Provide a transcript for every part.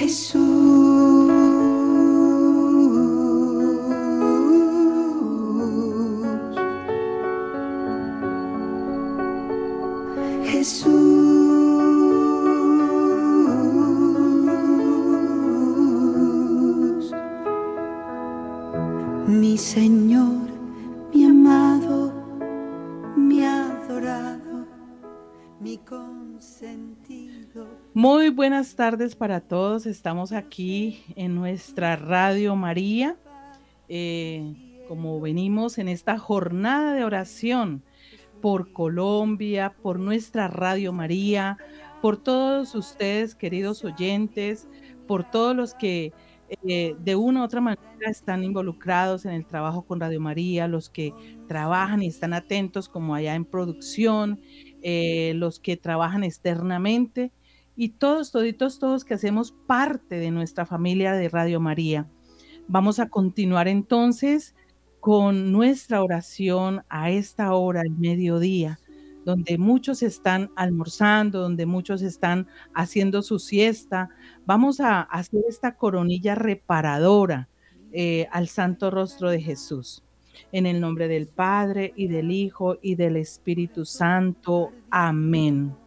mi buenas tardes para todos. Estamos aquí en nuestra Radio María. Eh, como venimos en esta jornada de oración por Colombia, por nuestra Radio María, por todos ustedes, queridos oyentes, por todos los que eh, de una u otra manera están involucrados en el trabajo con Radio María, los que trabajan y están atentos como allá en producción, eh, los que trabajan externamente y todos, toditos, todos que hacemos parte de nuestra familia de Radio María. Vamos a continuar entonces con nuestra oración a esta hora, el mediodía donde muchos están almorzando, donde muchos están haciendo su siesta. Vamos a hacer esta coronilla reparadora eh, al santo rostro de Jesús. En el nombre del Padre y del Hijo y del Espíritu Santo. Amén.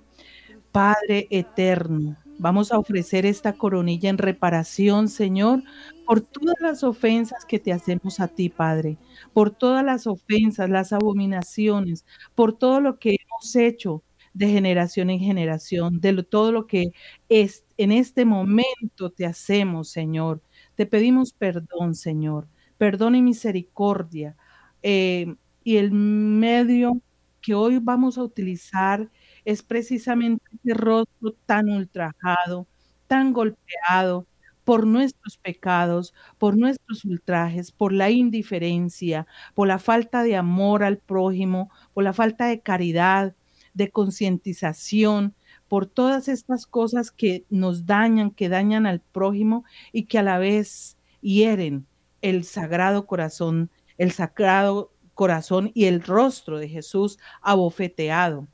Padre eterno, vamos a ofrecer esta coronilla en reparación, Señor, por todas las ofensas que te hacemos a ti, Padre, por todas las ofensas, las abominaciones, por todo lo que hemos hecho de generación en generación, de todo lo que es, en este momento te hacemos, Señor. Te pedimos perdón, Señor, perdón y misericordia. Eh, y el medio que hoy vamos a utilizar es precisamente ese rostro tan ultrajado, tan golpeado, por nuestros pecados, por nuestros ultrajes, por la indiferencia, por la falta de amor al prójimo, por la falta de caridad, de concientización, por todas estas cosas que nos dañan, que dañan al prójimo y que a la vez hieren el sagrado corazón, el sagrado corazón y el rostro de Jesús abofeteado.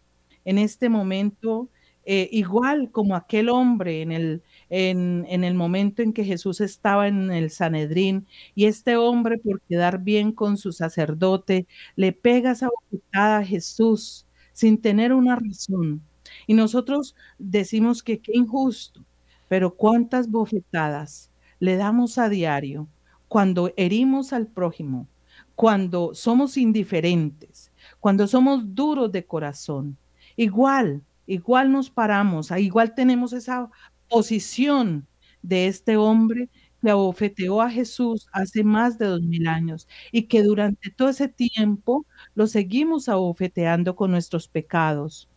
En este momento, eh, igual como aquel hombre en el, en, el momento en que Jesús estaba en el Sanedrín y este hombre por quedar bien con su sacerdote le pega esa bofetada a Jesús sin tener una razón. Y nosotros decimos que qué injusto, pero cuántas bofetadas le damos a diario cuando herimos al prójimo, cuando somos indiferentes, cuando somos duros de corazón. Igual, igual nos paramos, igual tenemos esa posición de este hombre que abofeteó a Jesús hace más de dos mil años y que durante todo ese tiempo lo seguimos abofeteando con nuestros pecados.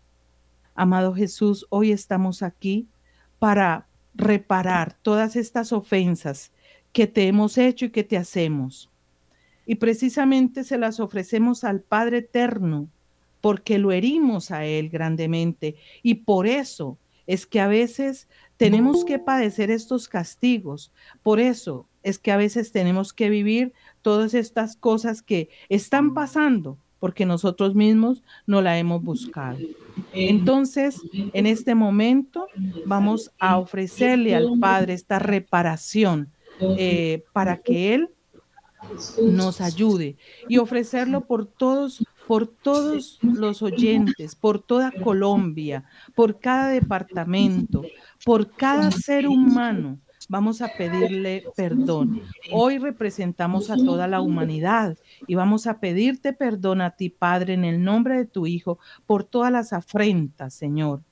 Amado Jesús, hoy estamos aquí para reparar todas estas ofensas que te hemos hecho y que te hacemos. Y precisamente se las ofrecemos al Padre Eterno, porque lo herimos a Él grandemente. Y por eso es que a veces tenemos que padecer estos castigos. Por eso es que a veces tenemos que vivir todas estas cosas que están pasando porque nosotros mismos no la hemos buscado. Entonces, en este momento vamos a ofrecerle al Padre esta reparación eh, para que Él nos ayude y ofrecerlo por todos por todos los oyentes, por toda Colombia, por cada departamento, por cada ser humano. Vamos a pedirle perdón. Hoy representamos a toda la humanidad y vamos a pedirte perdón a ti, Padre, en el nombre de tu Hijo, por todas las afrentas, Señor.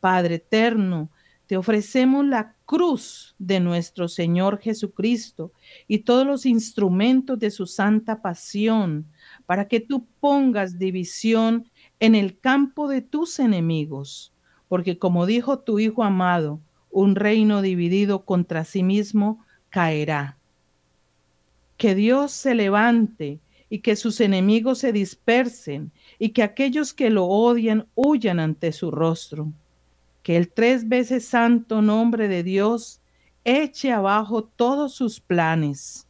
Padre eterno, te ofrecemos la cruz de nuestro Señor Jesucristo y todos los instrumentos de su santa pasión, para que tú pongas división en el campo de tus enemigos, porque como dijo tu Hijo amado, un reino dividido contra sí mismo caerá. Que Dios se levante y que sus enemigos se dispersen y que aquellos que lo odian huyan ante su rostro. Que el tres veces santo nombre de Dios eche abajo todos sus planes.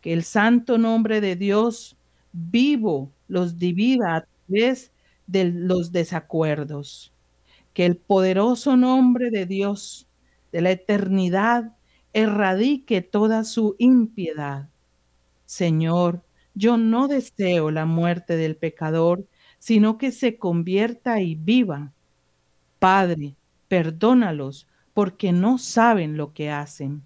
Que el santo nombre de Dios vivo los divida a través de los desacuerdos. Que el poderoso nombre de Dios de la eternidad erradique toda su impiedad. Señor, yo no deseo la muerte del pecador, sino que se convierta y viva. Padre, perdónalos, porque no saben lo que hacen.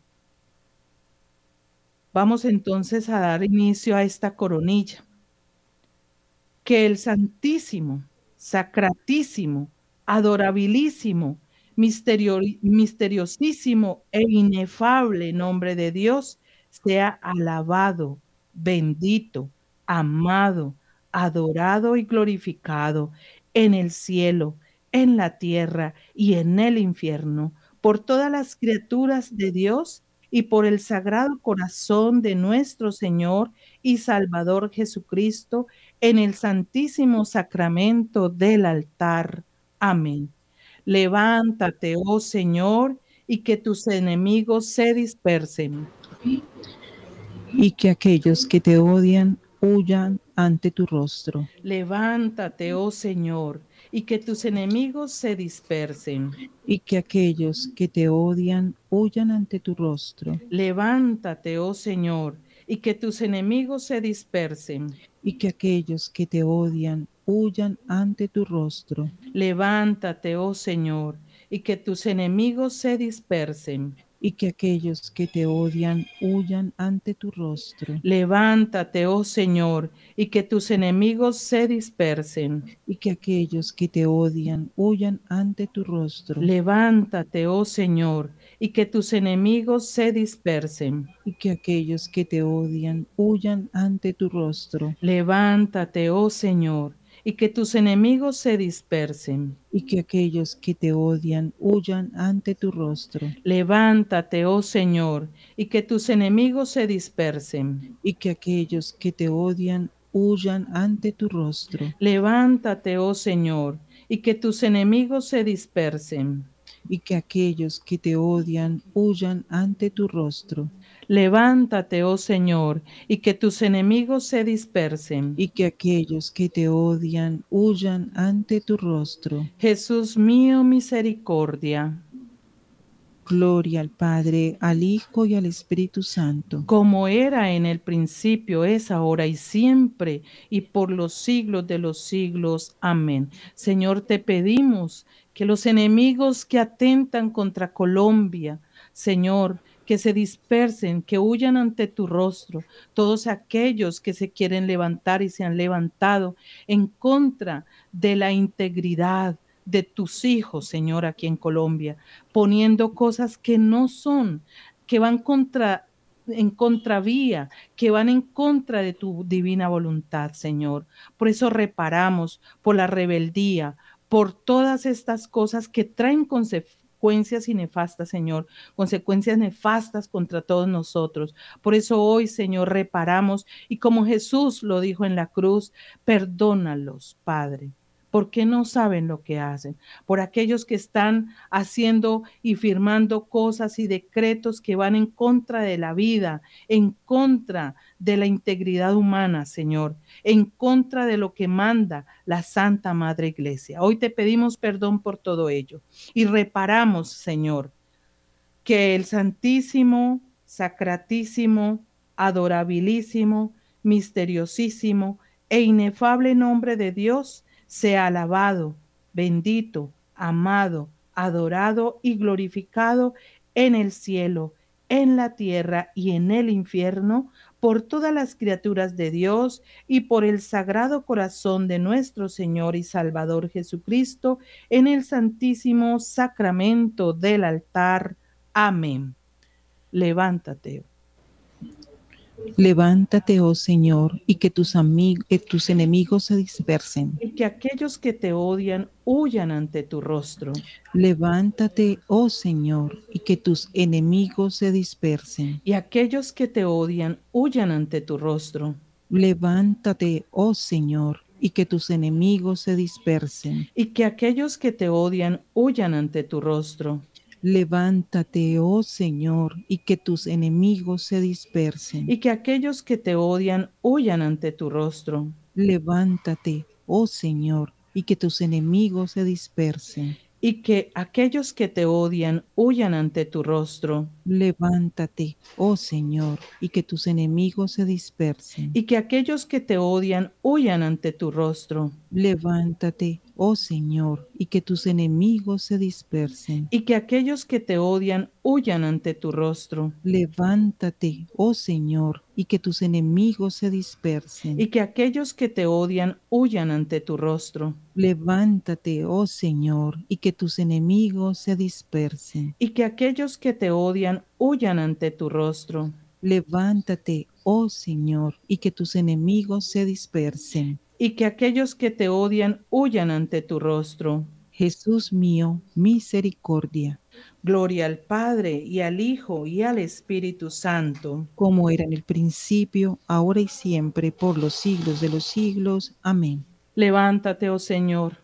Vamos entonces a dar inicio a esta coronilla. Que el Santísimo, Sacratísimo, Adorabilísimo, misteriosísimo e inefable nombre de Dios sea alabado, bendito, amado, adorado y glorificado en el cielo, en la tierra y en el infierno, por todas las criaturas de Dios y por el sagrado corazón de nuestro Señor y Salvador Jesucristo, en el santísimo sacramento del altar. Amén. Levántate, oh Señor, y que tus enemigos se dispersen. Y que aquellos que te odian huyan ante tu rostro. Levántate, oh Señor, y que tus enemigos se dispersen. Y que aquellos que te odian huyan ante tu rostro. Levántate, oh Señor, y que tus enemigos se dispersen. Y que aquellos que te odian huyan ante tu rostro. Levántate, oh Señor, y que tus enemigos se dispersen y que aquellos que te odian huyan ante tu rostro. Levántate, oh Señor, y que tus enemigos se dispersen. Y que aquellos que te odian huyan ante tu rostro. Levántate, oh Señor, y que tus enemigos se dispersen. Y que aquellos que te odian huyan ante tu rostro. Levántate, oh Señor, y que tus enemigos se dispersen. Y que aquellos que te odian huyan ante tu rostro. Levántate, oh Señor, y que tus enemigos se dispersen. Y que aquellos que te odian huyan ante tu rostro. Levántate, oh Señor, y que tus enemigos se dispersen. Y que aquellos que te odian huyan ante tu rostro. Levántate, oh Señor, y que tus enemigos se dispersen. Y que aquellos que te odian huyan ante tu rostro. Jesús mío, misericordia. Gloria al Padre, al Hijo y al Espíritu Santo. Como era en el principio, es ahora y siempre, y por los siglos de los siglos. Amén. Señor, te pedimos que los enemigos que atentan contra Colombia, Señor, que se dispersen, que huyan ante tu rostro, todos aquellos que se quieren levantar y se han levantado en contra de la integridad de tus hijos, Señor, aquí en Colombia, poniendo cosas que no son, que van contra en contravía, que van en contra de tu divina voluntad, Señor. Por eso reparamos por la rebeldía, por todas estas cosas que traen consecuencias consecuencias y nefastas, Señor, consecuencias nefastas contra todos nosotros. Por eso hoy, Señor, reparamos y como Jesús lo dijo en la cruz, perdónalos, Padre porque no saben lo que hacen, por aquellos que están haciendo y firmando cosas y decretos que van en contra de la vida, en contra de la integridad humana, Señor, en contra de lo que manda la Santa Madre Iglesia. Hoy te pedimos perdón por todo ello y reparamos, Señor, que el Santísimo, Sacratísimo, Adorabilísimo, Misteriosísimo e inefable nombre de Dios, sea alabado, bendito, amado, adorado y glorificado en el cielo, en la tierra y en el infierno, por todas las criaturas de Dios y por el sagrado corazón de nuestro Señor y Salvador Jesucristo, en el santísimo sacramento del altar. Amén. Levántate, Levántate, oh Señor, y que tus, tus enemigos se dispersen. Y que aquellos que te odian huyan ante tu rostro. Levántate, oh Señor, y que tus enemigos se dispersen. Y aquellos que te odian huyan ante tu rostro. Levántate, oh Señor, y que tus enemigos se dispersen. Y que aquellos que te odian huyan ante tu rostro. Levántate, oh Señor, y que tus enemigos se dispersen. Y que aquellos que te odian huyan ante tu rostro. Levántate, oh Señor, y que tus enemigos se dispersen. y que aquellos que te odian huyan ante tu rostro, Levántate, oh Señor, y que tus enemigos se dispersen. y que aquellos que te odian huyan ante tu rostro, Levántate, oh Señor, y que tus enemigos se dispersen. y que aquellos que te odian huyan ante tu rostro, Levántate, oh Señor, y que tus enemigos se dispersen. y que aquellos que te odian huyan ante tu rostro, Levántate, oh Señor, y que tus enemigos se dispersen. y que aquellos que te odian huyan ante tu rostro, Levántate, oh Señor, y que tus enemigos se dispersen. Y que aquellos que te odian huyan ante tu rostro. Jesús mío, misericordia, Gloria al Padre y al Hijo y al Espíritu Santo. como era en el principio, ahora y siempre, por los siglos de los siglos. Amén. Levántate, oh Señor.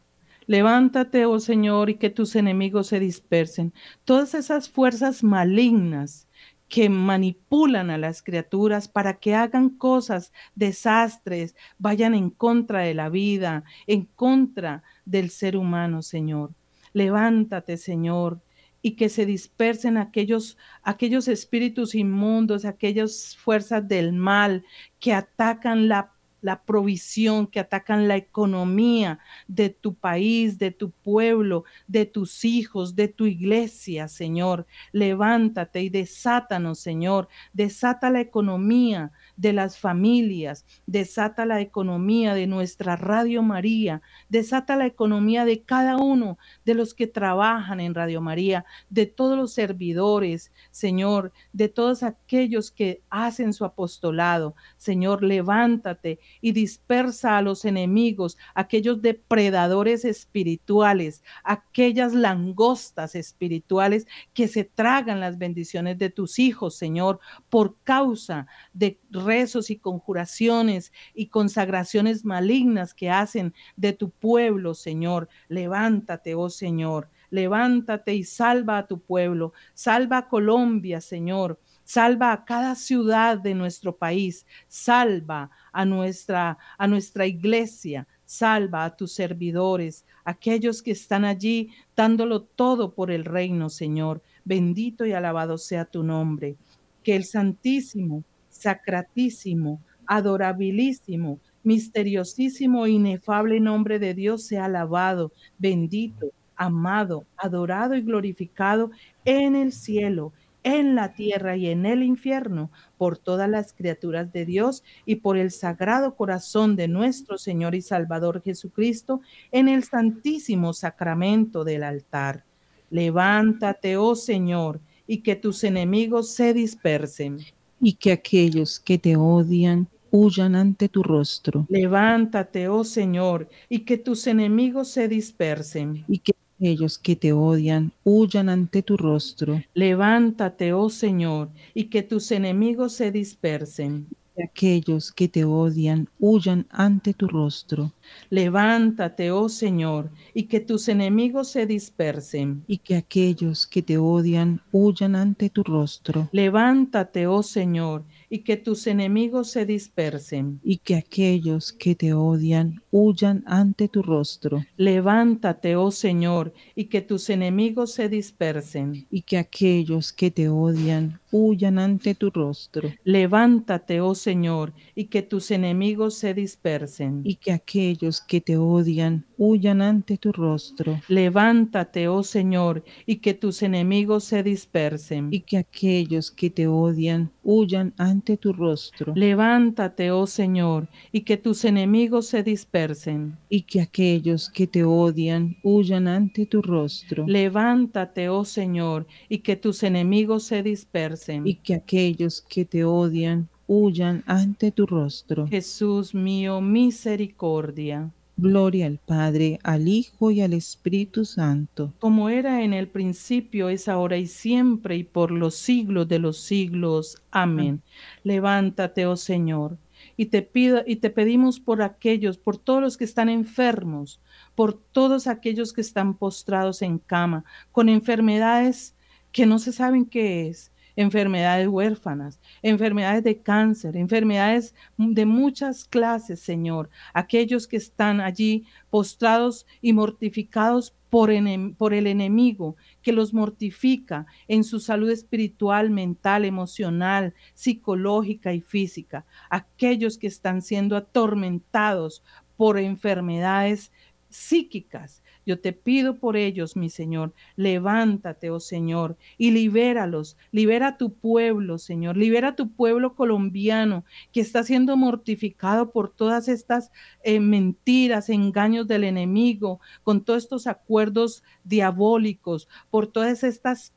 Levántate, oh Señor, y que tus enemigos se dispersen. Todas esas fuerzas malignas que manipulan a las criaturas para que hagan cosas, desastres, vayan en contra de la vida, en contra del ser humano, Señor. Levántate, Señor, y que se dispersen aquellos, aquellos espíritus inmundos, aquellas fuerzas del mal que atacan la la provisión, que atacan la economía de tu país, de tu pueblo, de tus hijos, de tu iglesia, Señor. Levántate y desátanos, Señor. Desata la economía de las familias, desata la economía de nuestra Radio María, desata la economía de cada uno de los que trabajan en Radio María, de todos los servidores, Señor, de todos aquellos que hacen su apostolado. Señor, levántate y dispersa a los enemigos, aquellos depredadores espirituales, aquellas langostas espirituales que se tragan las bendiciones de tus hijos, Señor, por causa de rezos y conjuraciones y consagraciones malignas que hacen de tu pueblo, Señor. Levántate, oh Señor. Levántate y salva a tu pueblo. Salva a Colombia, Señor. Salva a cada ciudad de nuestro país. Salva a nuestra, a nuestra iglesia. Salva a tus servidores, aquellos que están allí dándolo todo por el reino, Señor. Bendito y alabado sea tu nombre. Que el Santísimo, Sacratísimo, Adorabilísimo, misteriosísimo e inefable nombre de Dios sea alabado, bendito, amado, adorado y glorificado en el cielo en la tierra y en el infierno, por todas las criaturas de Dios y por el sagrado corazón de nuestro Señor y Salvador Jesucristo, en el santísimo sacramento del altar. Levántate, oh Señor, y que tus enemigos se dispersen. Y que aquellos que te odian huyan ante tu rostro. Levántate, oh Señor, y que tus enemigos se dispersen. Y que aquellos que te odian huyan ante tu rostro. Levántate, oh Señor, y que tus enemigos se dispersen. Que aquellos que te odian huyan ante tu rostro. Levántate, oh Señor, y que tus enemigos se dispersen. Y que aquellos que te odian huyan ante tu rostro. Levántate, oh Señor, y que tus enemigos se dispersen. Y que aquellos que te odian huyan ante tu rostro. Levántate, oh Señor, y que tus enemigos se dispersen. Y que aquellos que te odian huyan ante tu rostro. Levántate, oh Señor, y que tus enemigos se dispersen. Y que aquellos que te odian huyan ante tu rostro. Levántate, oh Señor, y que tus enemigos se dispersen. Y que aquellos que te odian huyan ante tu rostro. Levántate, oh Señor, y que tus enemigos se dispersen. Y que aquellos que te odian huyan ante tu rostro. Levántate, oh Señor, y que tus enemigos se dispersen. Y que aquellos que te odian huyan ante tu rostro. Jesús mío, misericordia. Gloria al Padre, al Hijo y al Espíritu Santo. como era en el principio, es ahora y siempre, y por los siglos de los siglos. Amén. Levántate, oh Señor, y te pido y te pedimos por aquellos, por todos los que están enfermos, por todos aquellos que están postrados en cama, con enfermedades que no se saben qué es, enfermedades huérfanas, enfermedades de cáncer, enfermedades de muchas clases, Señor. Aquellos que están allí postrados y mortificados por, por, el enemigo que los mortifica en su salud espiritual, mental, emocional, psicológica y física. Aquellos que están siendo atormentados por enfermedades psíquicas, yo te pido por ellos, mi Señor, levántate, oh Señor, y libéralos. Libera a tu pueblo, Señor. Libera a tu pueblo colombiano que está siendo mortificado por todas estas eh, mentiras, engaños del enemigo, con todos estos acuerdos diabólicos, por todas estas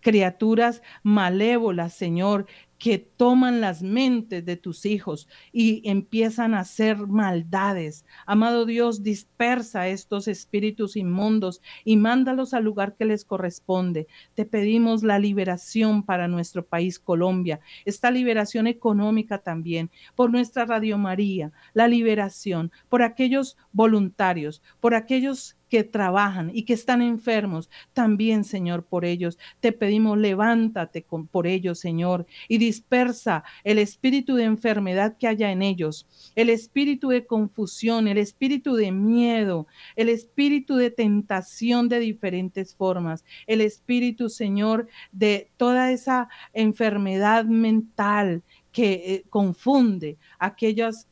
criaturas malévolas, Señor, que toman las mentes de tus hijos y empiezan a hacer maldades. Amado Dios, dispersa estos espíritus inmundos y mándalos al lugar que les corresponde. Te pedimos la liberación para nuestro país Colombia, esta liberación económica también, por nuestra Radio María, la liberación por aquellos voluntarios, por aquellos que trabajan y que están enfermos, también, Señor, por ellos. Te pedimos, levántate con, por ellos, Señor, y dispersa el espíritu de enfermedad que haya en ellos, el espíritu de confusión, el espíritu de miedo, el espíritu de tentación de diferentes formas, el espíritu, Señor, de toda esa enfermedad mental que eh, confunde aquellas...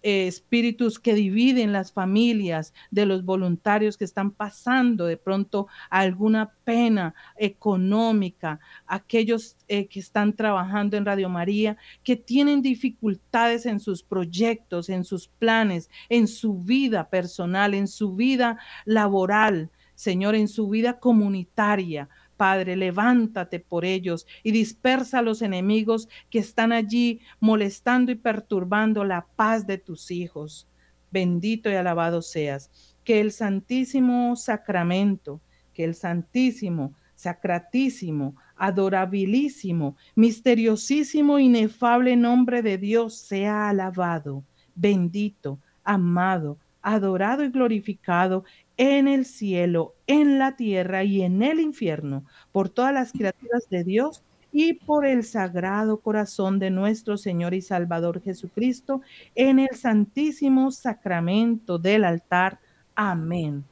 Em, espíritus que dividen las familias de los voluntarios que están pasando de pronto alguna pena económica, aquellos eh, que están trabajando en Radio María, que tienen dificultades en sus proyectos, en sus planes, en su vida personal, en su vida laboral, Señor, en su vida comunitaria. Padre, levántate por ellos y dispersa a los enemigos que están allí molestando y perturbando la paz de tus hijos. Bendito y alabado seas. Que el Santísimo Sacramento, que el Santísimo, Sacratísimo, adorabilísimo, misteriosísimo, inefable nombre de Dios sea alabado, bendito, amado, adorado y glorificado en el cielo, en la tierra y en el infierno, por todas las criaturas de Dios y por el sagrado corazón de nuestro Señor y Salvador Jesucristo, en el santísimo sacramento del altar. Amén.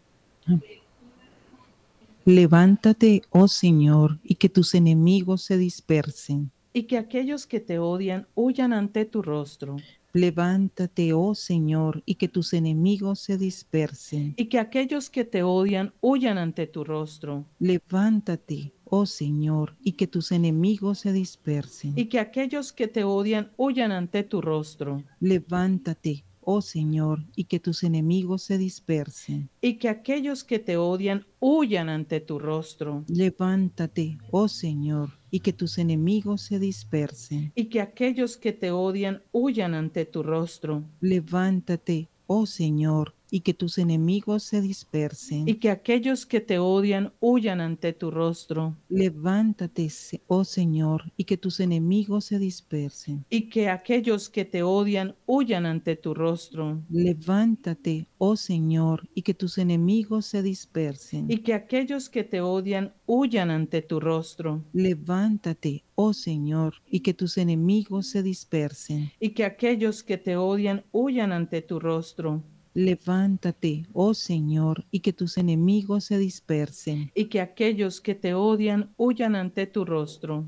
Levántate, oh Señor, y que tus enemigos se dispersen. Y que aquellos que te odian huyan ante tu rostro. Levántate, oh Señor, y que tus enemigos se dispersen. Y que aquellos que te odian huyan ante tu rostro. Levántate, oh Señor, y que tus enemigos se dispersen. Y que aquellos que te odian huyan ante tu rostro. Levántate, oh Señor, y que tus enemigos se dispersen. Y que aquellos que te odian huyan ante tu rostro. Levántate, oh Señor, y que tus enemigos se dispersen. Y que aquellos que te odian huyan ante tu rostro. Levántate, oh Señor, y que tus enemigos se dispersen. Y que aquellos que te odian huyan ante tu rostro. Levántate, oh Señor, y que tus enemigos se dispersen. Y que aquellos que te odian huyan ante tu rostro. Levántate, oh Señor, y que tus enemigos se dispersen. Y que aquellos que te odian huyan ante tu rostro. Levántate, oh Señor, y que tus enemigos se dispersen. Y que aquellos que te odian huyan ante tu rostro. Levántate, oh Señor, y que tus enemigos se dispersen. Y que aquellos que te odian huyan ante tu rostro.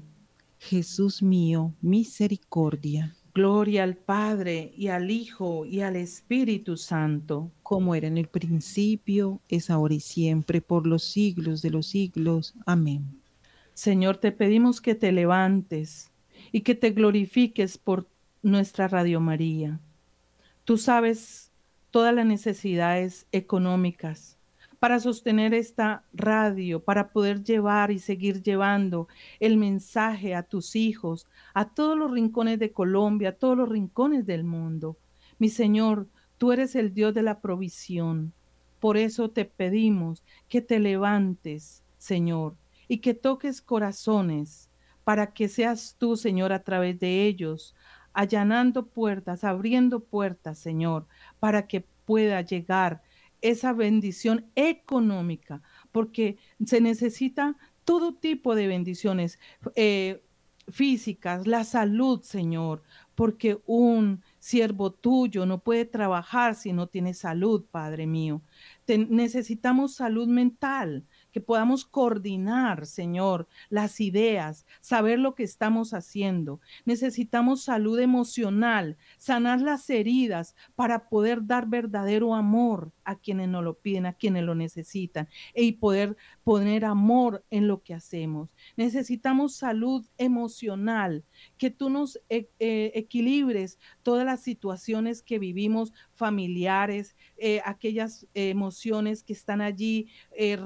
Jesús mío, misericordia. Gloria al Padre y al Hijo y al Espíritu Santo. Como era en el principio, es ahora y siempre, por los siglos de los siglos. Amén. Señor, te pedimos que te levantes y que te glorifiques por nuestra Radio María. Tú sabes todas las necesidades económicas para sostener esta radio, para poder llevar y seguir llevando el mensaje a tus hijos, a todos los rincones de Colombia, a todos los rincones del mundo. Mi Señor, tú eres el Dios de la provisión. Por eso te pedimos que te levantes, Señor, y que toques corazones para que seas tú, Señor, a través de ellos, allanando puertas, abriendo puertas, Señor, para que pueda llegar esa bendición económica, porque se necesita todo tipo de bendiciones eh, físicas, la salud, Señor, porque un siervo tuyo no puede trabajar si no tiene salud, Padre mío. necesitamos salud mental, que podamos coordinar, Señor, las ideas, saber lo que estamos haciendo. Necesitamos salud emocional, sanar las heridas para poder dar verdadero amor a quienes nos lo piden, a quienes lo necesitan, y poder poner amor en lo que hacemos. Necesitamos salud emocional, que tú nos e, eh, equilibres todas las situaciones que vivimos familiares, eh, aquellas emociones que están allí eh,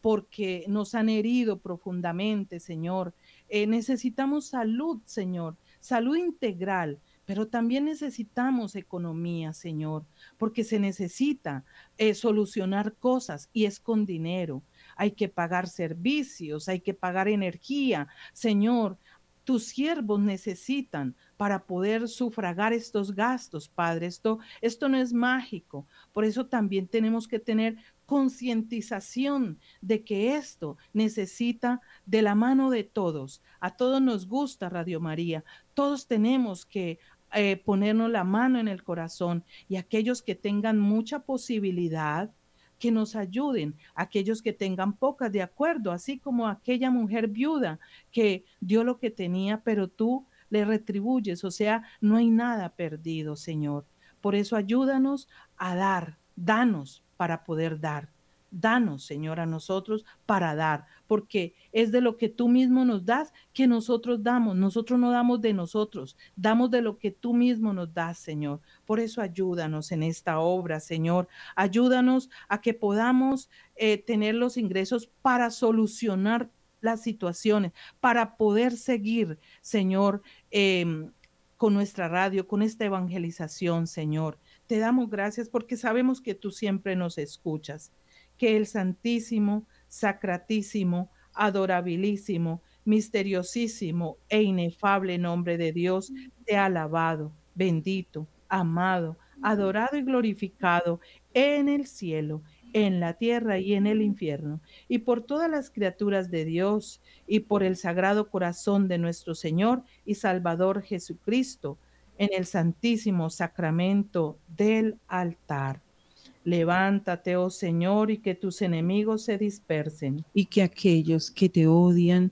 porque nos han herido profundamente, Señor. necesitamos salud, Señor, salud integral pero también necesitamos economía, Señor, porque se necesita eh, solucionar cosas y es con dinero. Hay que pagar servicios, hay que pagar energía. Señor, tus siervos necesitan para poder sufragar estos gastos, Padre. Esto, esto no es mágico. Por eso también tenemos que tener concientización de que esto necesita de la mano de todos. A todos nos gusta Radio María. Todos tenemos que eh, ponernos la mano en el corazón y aquellos que tengan mucha posibilidad, que nos ayuden, aquellos que tengan pocas, de acuerdo, así como aquella mujer viuda que dio lo que tenía, pero tú le retribuyes, o sea, no hay nada perdido, Señor. Por eso ayúdanos a dar, danos para poder dar. Danos, Señor, a nosotros para dar, porque es de lo que tú mismo nos das que nosotros damos. Nosotros no damos de nosotros, damos de lo que tú mismo nos das, Señor. Por eso ayúdanos en esta obra, Señor. Ayúdanos a que podamos eh, tener los ingresos para solucionar las situaciones, para poder seguir, Señor, em, con nuestra radio, con esta evangelización, Señor. Te damos gracias porque sabemos que tú siempre nos escuchas que el Santísimo, Sacratísimo, Adorabilísimo, Misteriosísimo e inefable nombre de Dios te ha alabado, bendito, amado, adorado y glorificado en el cielo, en la tierra y en el infierno, y por todas las criaturas de Dios, y por el sagrado corazón de nuestro Señor y Salvador Jesucristo, en el santísimo sacramento del altar. Levántate, oh Señor, y que tus enemigos se dispersen. Y que aquellos que te odian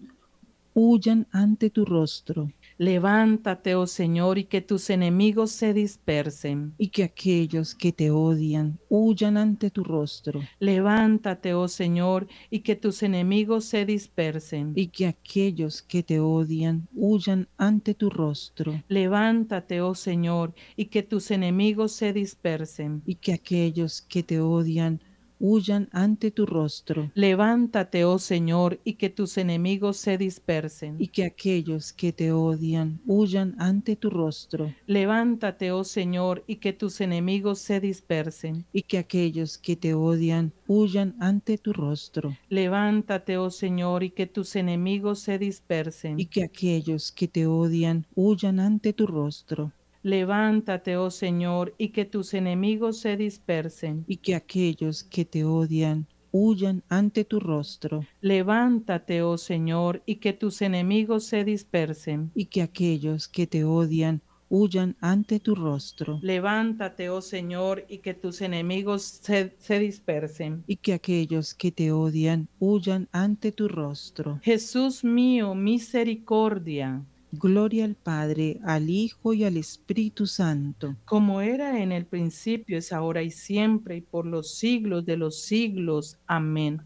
huyan ante tu rostro. Levántate, oh Señor, y que tus enemigos se dispersen. Y que aquellos que te odian huyan ante tu rostro. Levántate, oh Señor, y que tus enemigos se dispersen. Y que aquellos que te odian huyan ante tu rostro. Levántate, oh Señor, y que tus enemigos se dispersen. Y que aquellos que te odian huyan ante tu rostro. Levántate, oh Señor, y que tus enemigos se dispersen. Y que aquellos que te odian huyan ante tu rostro. Levántate, oh Señor, y que tus enemigos se dispersen. Y que aquellos que te odian huyan ante tu rostro. Levántate, oh Señor, y que tus enemigos se dispersen. Y que aquellos que te odian huyan ante tu rostro. Levántate, oh Señor, y que tus enemigos se dispersen. Y que aquellos que te odian huyan ante tu rostro. Levántate, oh Señor, y que tus enemigos se dispersen. Y que aquellos que te odian huyan ante tu rostro. Levántate, oh Señor, y que tus enemigos se, se, dispersen. Y que aquellos que te odian huyan ante tu rostro. Jesús mío, misericordia. Gloria al Padre, al Hijo y al Espíritu Santo. Como era en el principio, es ahora y siempre, y por los siglos de los siglos. Amén.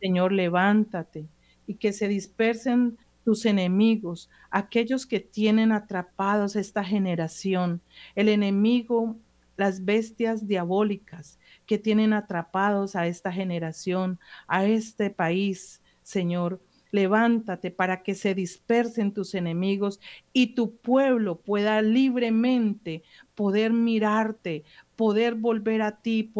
Señor, levántate y que se dispersen tus enemigos, aquellos que tienen atrapados esta generación. El enemigo, las bestias diabólicas que tienen atrapados a esta generación, a este país, Señor levántate para que se dispersen tus enemigos y tu pueblo pueda libremente poder mirarte, poder volver a ti,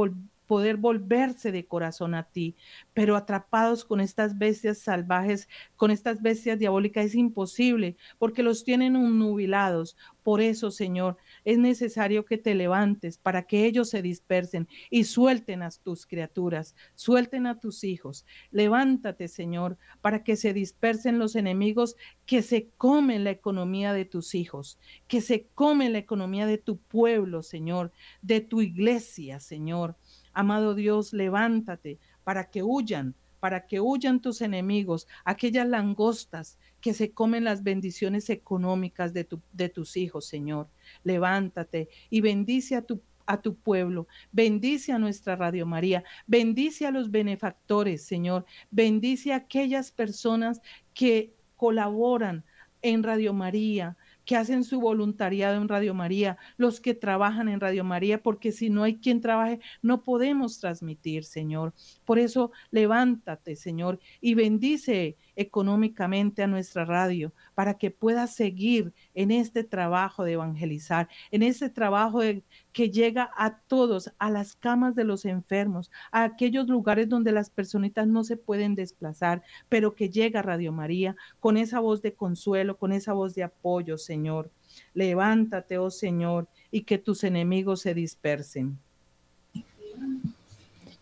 poder volverse de corazón a ti, pero atrapados con estas bestias salvajes, con estas bestias diabólicas es imposible porque los tienen nubilados. Por eso, Señor, es necesario que te levantes para que ellos se dispersen y suelten a tus criaturas, suelten a tus hijos. Levántate, Señor, para que se dispersen los enemigos que se comen la economía de tus hijos, que se comen la economía de tu pueblo, Señor, de tu iglesia, Señor. Amado Dios, levántate para que huyan para que huyan tus enemigos, aquellas langostas que se comen las bendiciones económicas de, tu, de tus hijos, Señor. Levántate y bendice a tu a tu pueblo, bendice a nuestra Radio María, bendice a los benefactores, Señor, bendice a aquellas personas que colaboran en Radio María, que hacen su voluntariado en Radio María, los que trabajan en Radio María, porque si no hay quien trabaje, no podemos transmitir, Señor. Por eso, levántate, Señor, y bendice económicamente a nuestra radio para que pueda seguir en este trabajo de evangelizar, en este trabajo que llega a todos, a las camas de los enfermos, a aquellos lugares donde las personitas no se pueden desplazar, pero que llega Radio María con esa voz de consuelo, con esa voz de apoyo, Señor. Levántate, oh Señor, y que tus enemigos se dispersen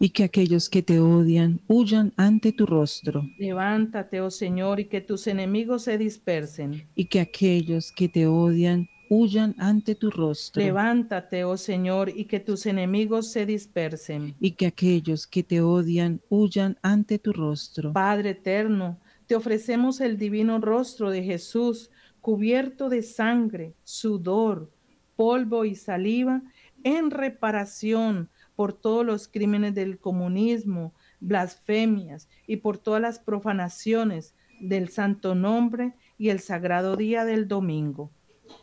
y que aquellos que te odian huyan ante tu rostro. Levántate, oh Señor, y que tus enemigos se dispersen. Y que aquellos que te odian huyan ante tu rostro. Levántate, oh Señor, y que tus enemigos se dispersen. Y que aquellos que te odian huyan ante tu rostro. Padre eterno, te ofrecemos el divino rostro de Jesús, cubierto de sangre, sudor, polvo y saliva, en reparación por todos los crímenes del comunismo, blasfemias y por todas las profanaciones del santo nombre y el sagrado día del domingo.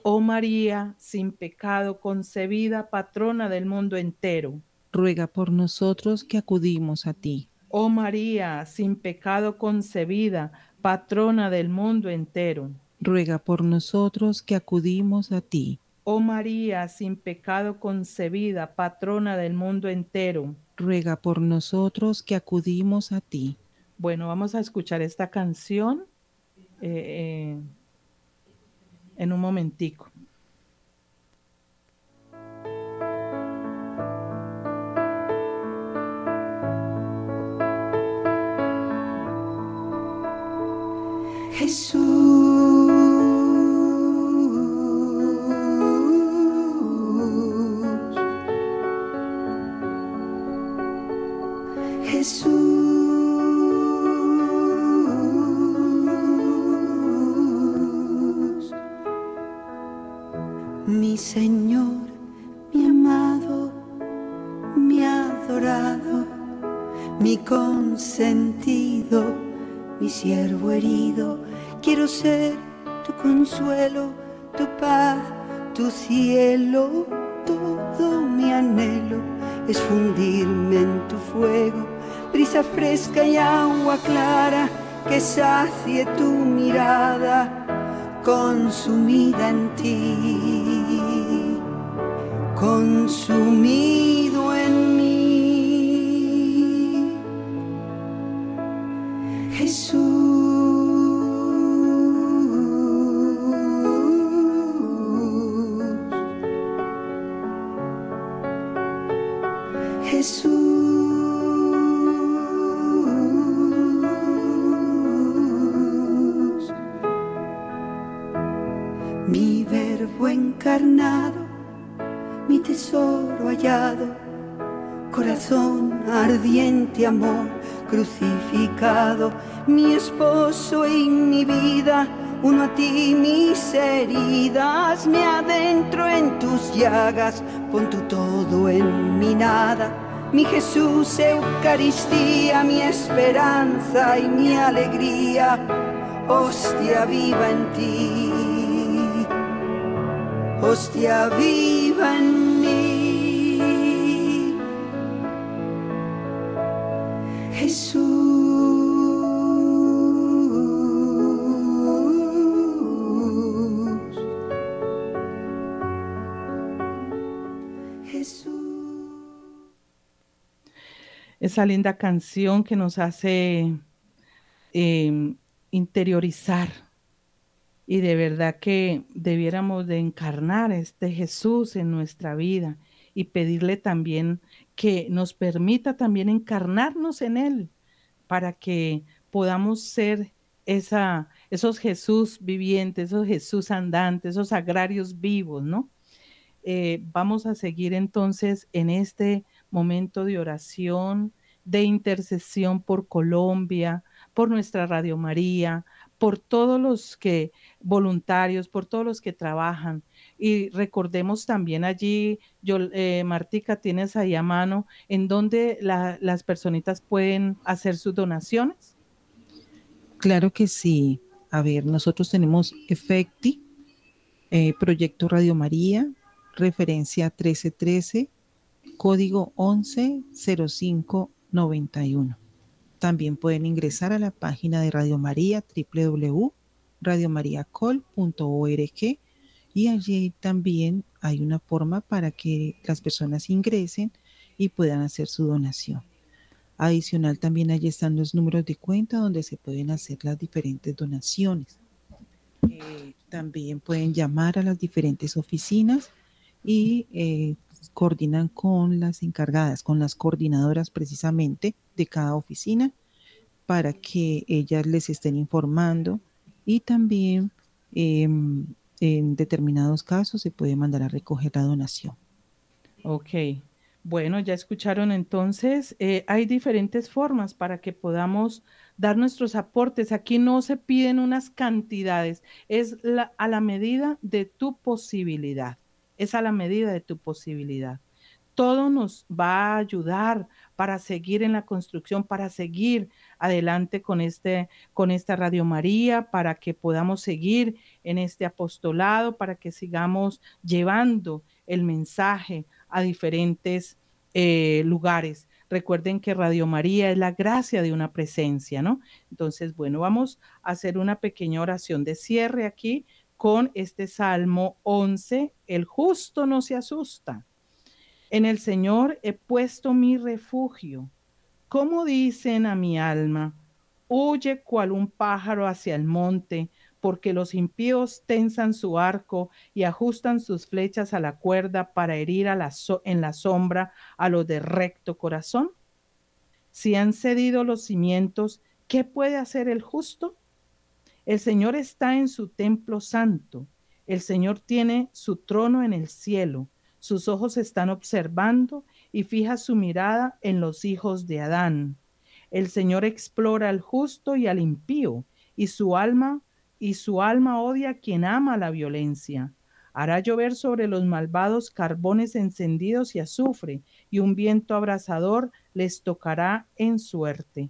Oh María, sin pecado concebida, patrona del mundo entero. Ruega por nosotros que acudimos a ti. Oh María, sin pecado concebida, patrona del mundo entero. Ruega por nosotros que acudimos a ti. Oh María, sin pecado concebida, patrona del mundo entero. Ruega por nosotros que acudimos a ti. Bueno, vamos a escuchar esta canción eh, eh, en un momentico. Jesús. Señor, mi amado, mi adorado, mi consentido, mi siervo herido, quiero ser tu consuelo, tu paz, tu cielo, todo mi anhelo es fundirme en tu fuego. Brisa fresca y agua clara que sacie tu mirada consumida en ti, consumido en mí. Jesús. Mi esposo y mi vida, uno a ti mis heridas, me adentro en tus llagas, pon tu todo en mi nada. Mi Jesús, Eucaristía, mi esperanza y mi alegría, hostia viva en ti, hostia viva en mí. Linda canción que nos hace em, interiorizar Y de verdad que debiéramos de encarnar este Jesús en nuestra vida y pedirle también que nos permita también encarnarnos en Él para que podamos ser esa, esos Jesús vivientes, esos Jesús andantes, esos agrarios vivos, ¿no? Eh, vamos a seguir entonces en este momento de oración, de intercesión por Colombia, por nuestra Radio María, por todos los que voluntarios, por todos los que trabajan. Y recordemos también allí, yo, eh, Martica, tienes ahí a mano, en donde las personitas pueden hacer sus donaciones. Claro que sí. A ver, nosotros tenemos Efecti, eh, Proyecto Radio María, referencia 1313, código 110591. También pueden ingresar a la página de Radio María, www.radiomariacol.org y allí también hay una forma para que las personas ingresen y puedan hacer su donación. Adicional también allí están los números de cuenta donde se pueden hacer las diferentes donaciones. Eh, también pueden llamar a las diferentes oficinas y eh, coordinan con las encargadas, con las coordinadoras precisamente de cada oficina para que ellas les estén informando y también em, en determinados casos se puede mandar a recoger la donación. Ok, bueno, ya escucharon entonces, eh, hay diferentes formas para que podamos dar nuestros aportes. Aquí no se piden unas cantidades, es a la medida de tu posibilidad es a la medida de tu posibilidad. Todo nos va a ayudar para seguir en la construcción, para seguir adelante con, este, con esta Radio María, para que podamos seguir en este apostolado, para que sigamos llevando el mensaje a diferentes eh, lugares. Recuerden que Radio María es la gracia de una presencia, ¿no? Entonces, bueno, vamos a hacer una pequeña oración de cierre aquí con este Salmo 11, el justo no se asusta. En el Señor he puesto mi refugio. Como dicen a mi alma, huye cual un pájaro hacia el monte, porque los impíos tensan su arco y ajustan sus flechas a la cuerda para herir en la sombra a los de recto corazón. Si han cedido los cimientos, ¿qué puede hacer el justo? El Señor está en su templo santo. El Señor tiene su trono en el cielo. Sus ojos están observando y fija su mirada en los hijos de Adán. El Señor explora al justo y al impío, y su alma y su alma odia a quien ama la violencia. Hará llover sobre los malvados carbones encendidos y azufre, y un viento abrasador les tocará en suerte.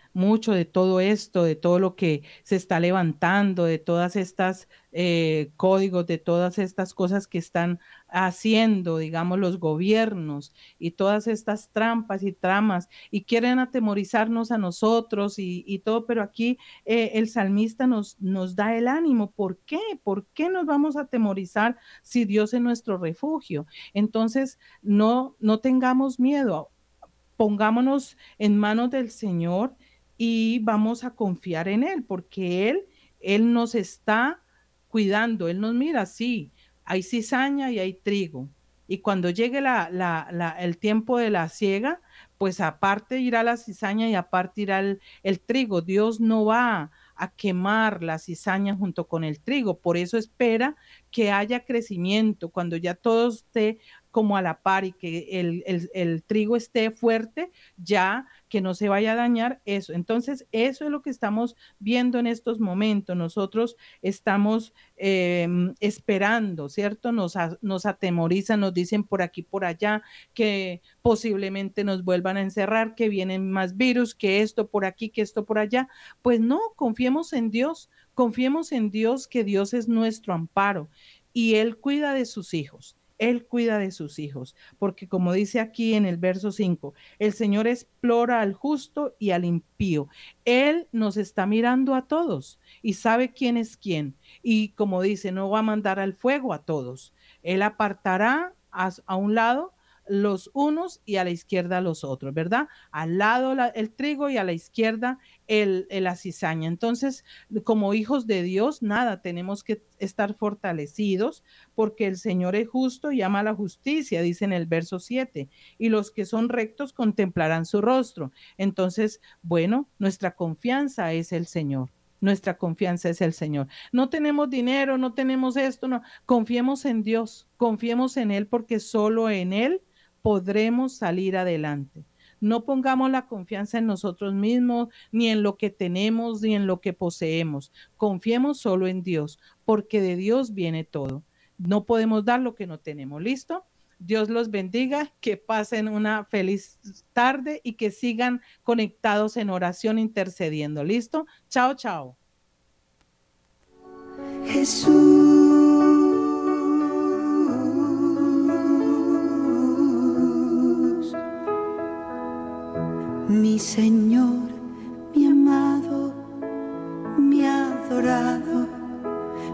mucho de todo esto, de todo lo que se está levantando, de todas estas eh, códigos, de todas estas cosas que están haciendo, digamos, los gobiernos y todas estas trampas y tramas y quieren atemorizarnos a nosotros y, todo, pero aquí eh, el salmista nos, nos da el ánimo. ¿Por qué? ¿Por qué nos vamos a atemorizar si Dios es nuestro refugio? Entonces, no, no tengamos miedo, pongámonos en manos del Señor y vamos a confiar en Él, porque Él, Él nos está cuidando, Él nos mira, sí, hay cizaña y hay trigo. Y cuando llegue la, el tiempo de la siega, pues aparte irá la cizaña y aparte irá el, el trigo. Dios no va a quemar la cizaña junto con el trigo. Por eso espera que haya crecimiento. Cuando ya todo esté como a la par y que el, trigo esté fuerte, ya que no se vaya a dañar eso. Entonces, eso es lo que estamos viendo en estos momentos. Nosotros estamos em, esperando, ¿cierto? Nos, nos atemorizan, nos dicen por aquí, por allá, que posiblemente nos vuelvan a encerrar, que vienen más virus, que esto por aquí, que esto por allá. Pues no, confiemos en Dios, confiemos en Dios, que Dios es nuestro amparo y Él cuida de sus hijos. Él cuida de sus hijos, porque como dice aquí en el verso 5, el Señor explora al justo y al impío. Él nos está mirando a todos y sabe quién es quién. Y como dice, no va a mandar al fuego a todos. Él apartará a, un lado los unos y a la izquierda los otros, ¿verdad? Al lado el trigo y a la izquierda el, la cizaña. Entonces, como hijos de Dios, nada, tenemos que estar fortalecidos porque el Señor es justo y ama la justicia, dice en el verso 7, y los que son rectos contemplarán su rostro. Entonces, bueno, nuestra confianza es el Señor. Nuestra confianza es el Señor. No tenemos dinero, no tenemos esto, no. Confiemos en Dios, confiemos en Él porque solo en Él podremos salir adelante. No pongamos la confianza en nosotros mismos, ni en lo que tenemos, ni en lo que poseemos. Confiemos solo en Dios, porque de Dios viene todo. No podemos dar lo que no tenemos. ¿Listo? Dios los bendiga, que pasen una feliz tarde y que sigan conectados en oración intercediendo. ¿Listo? Chao, chao. Jesús, mi Señor, mi amado, mi adorado,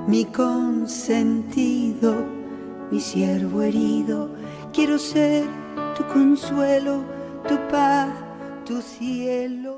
mi consentido mi siervo herido. Quiero ser tu consuelo, tu paz, tu cielo.